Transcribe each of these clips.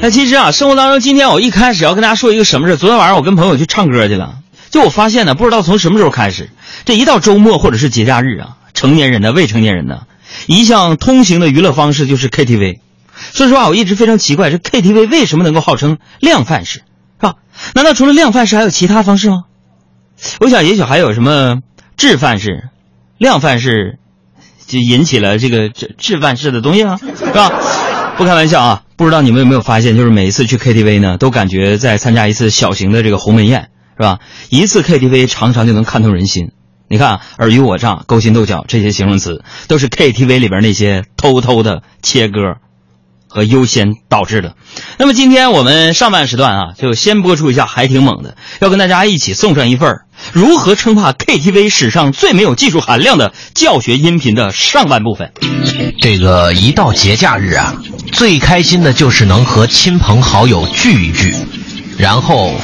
那其实啊，生活当中，今天我一开始要跟大家说一个什么事？昨天晚上我跟朋友去唱歌去了，就我发现呢，不知道从什么时候开始，这一到周末或者是节假日啊，成年人的、未成年人的，一项通行的娱乐方式就是 KTV。说实话，我一直非常奇怪，这 KTV 为什么能够号称量贩式，是吧？难道除了量贩式还有其他方式吗？我想，也许还有什么质贩式、量贩式，就引起了这个质质贩式的东西啊，是吧？不开玩笑啊！不知道你们有没有发现，就是每一次去 KTV 呢，都感觉在参加一次小型的这个鸿门宴，是吧？一次 KTV 常常就能看透人心。你看，尔虞我诈、勾心斗角这些形容词，都是 KTV 里边那些偷偷的切歌和优先导致的。那么今天我们上半时段啊，就先播出一下还挺猛的，要跟大家一起送上一份儿如何称霸 KTV 史上最没有技术含量的教学音频的上半部分。这个一到节假日啊，最开心的就是能和亲朋好友聚一聚，然后，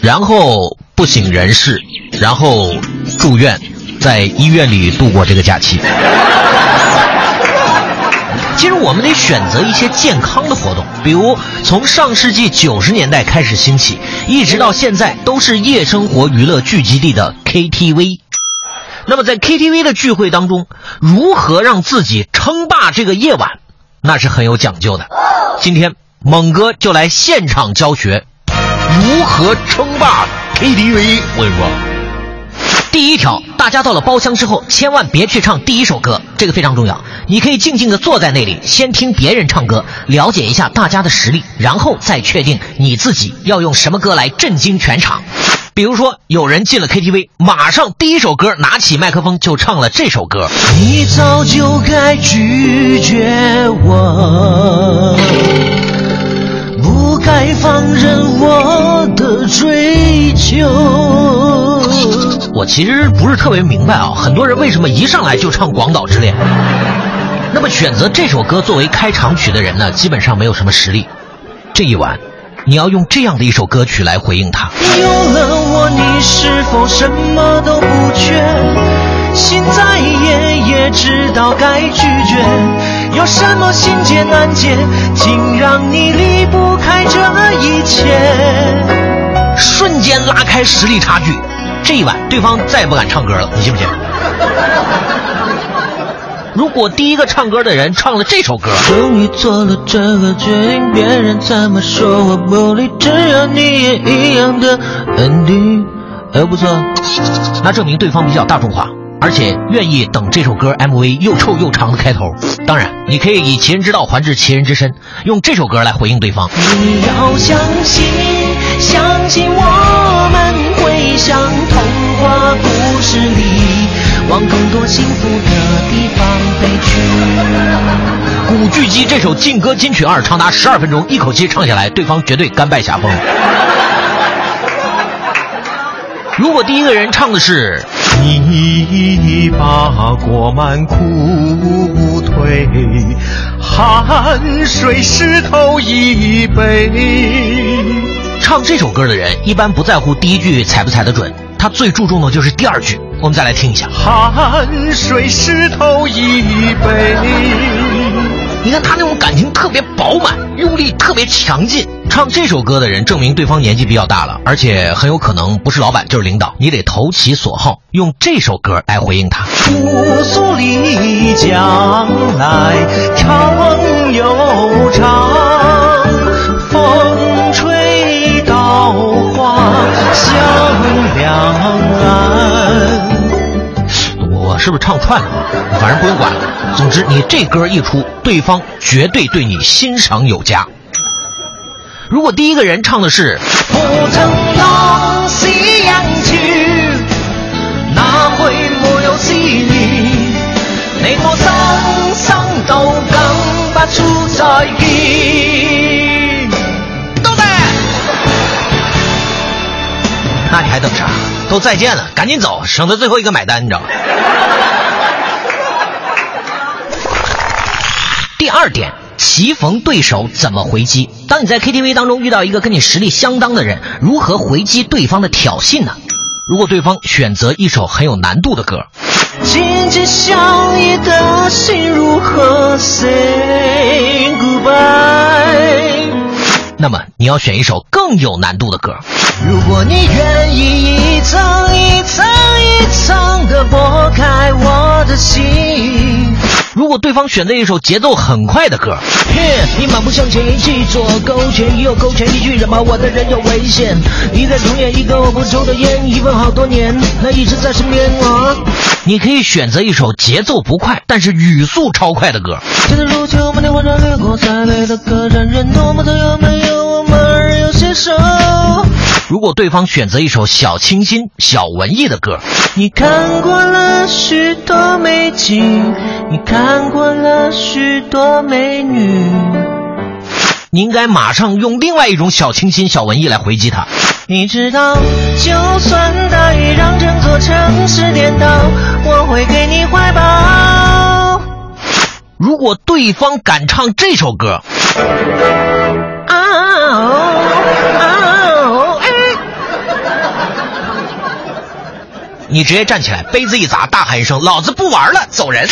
然后不省人事，然后住院，在医院里度过这个假期。其实我们得选择一些健康的活动，比如从上世纪九十年代开始兴起，一直到现在都是夜生活娱乐聚集地的 KTV。那么在 KTV 的聚会当中，如何让自己称霸这个夜晚，那是很有讲究的。今天猛哥就来现场教学，如何称霸 KTV。我跟你说。第一条，大家到了包厢之后，千万别去唱第一首歌，这个非常重要。你可以静静的坐在那里，先听别人唱歌，了解一下大家的实力，然后再确定你自己要用什么歌来震惊全场。比如说，有人进了 KTV，马上第一首歌拿起麦克风就唱了这首歌。你早就该拒绝我，不该放任我的追求。我其实不是特别明白啊，很多人为什么一上来就唱《广岛之恋》？那么选择这首歌作为开场曲的人呢，基本上没有什么实力。这一晚，你要用这样的一首歌曲来回应他。有了我，你是否什么都不缺？心再野也知道该拒绝。有什么心结难解，竟让你离不开这一切？瞬间拉开实力差距。这一晚，对方再也不敢唱歌了，你信不信？如果第一个唱歌的人唱了这首歌，终于做了这个决定，别人怎么说我不理，只要你也一样的安定。哎，不错，那证明对方比较大众化，而且愿意等这首歌 MV 又臭又长的开头。当然，你可以以其人之道还治其人之身，用这首歌来回应对方。你要相信，相信我们会像童话故事里，往更多幸福的地方飞去。古巨基这首劲歌金曲二长达十二分钟，一口气唱下来，对方绝对甘拜下风。如果第一个人唱的是“你把过满裤腿，汗水湿透衣背”，唱这首歌的人一般不在乎第一句踩不踩得准，他最注重的就是第二句。我们再来听一下，汗水湿透衣背。你看他那种感情特别饱满，用力特别强劲。唱这首歌的人证明对方年纪比较大了，而且很有可能不是老板就是领导。你得投其所好，用这首歌来回应他。姑苏里江来长反正不用管。总之，你这歌一出，对方绝对对你欣赏有加。如果第一个人唱的是“不曾浪西洋去，哪会没有思念？你我生生都更不出再见。”都在。那你还等啥？都再见了，赶紧走，省得最后一个买单，你知道吗？第二点棋逢对手怎么回击？当你在 ktv 当中遇到一个跟你实力相当的人如何回击对方的挑衅呢？如果对方选择一首很有难度的歌相依的心如何 say goodbye 那么你要选一首更有难度的歌如果你愿意一层一层一层的剥开我的心如果对方选择一首节奏很快的歌，你满不向前一勾芡，又勾拳一句人把我的人有危险。一个童年，一个我不抽的烟，一吻好多年，那一直在身边啊。你可以选择一首节奏不快，但是语速超快的歌。现在如秋，漫天花车掠过再累的客栈，人多么的有没有我们。如果对方选择一首小清新、小文艺的歌，你看过了许多美景，你看过了许多美女，你应该马上用另外一种小清新、小文艺来回击他。你知道，就算大雨让整座城市颠倒，我会给你怀抱。如果对方敢唱这首歌，啊哦啊哦哎你直接站起来，杯子一砸，大喊一声：“老子不玩了，走人！”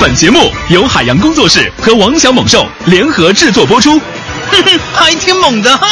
本节目由海洋工作室和王小猛兽联合制作播出。还挺猛的哈。